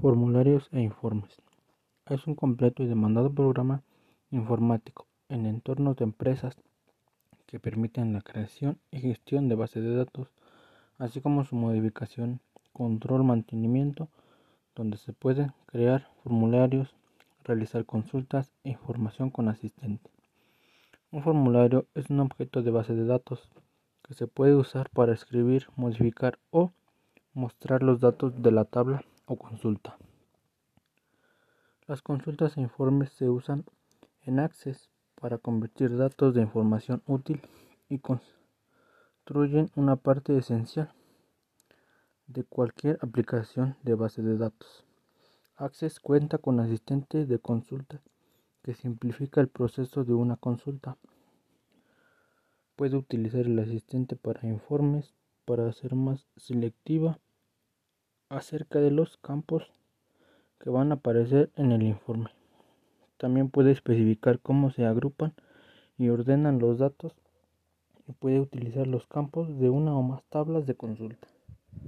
Formularios e informes. Es un completo y demandado programa informático en entornos de empresas que permiten la creación y gestión de bases de datos, así como su modificación, control, mantenimiento, donde se pueden crear formularios, realizar consultas e información con asistente. Un formulario es un objeto de base de datos que se puede usar para escribir, modificar o mostrar los datos de la tabla o consulta. Las consultas e informes se usan en Access para convertir datos de información útil y construyen una parte esencial de cualquier aplicación de base de datos. Access cuenta con asistente de consulta que simplifica el proceso de una consulta. Puede utilizar el asistente para informes para ser más selectiva acerca de los campos que van a aparecer en el informe. También puede especificar cómo se agrupan y ordenan los datos y puede utilizar los campos de una o más tablas de consulta.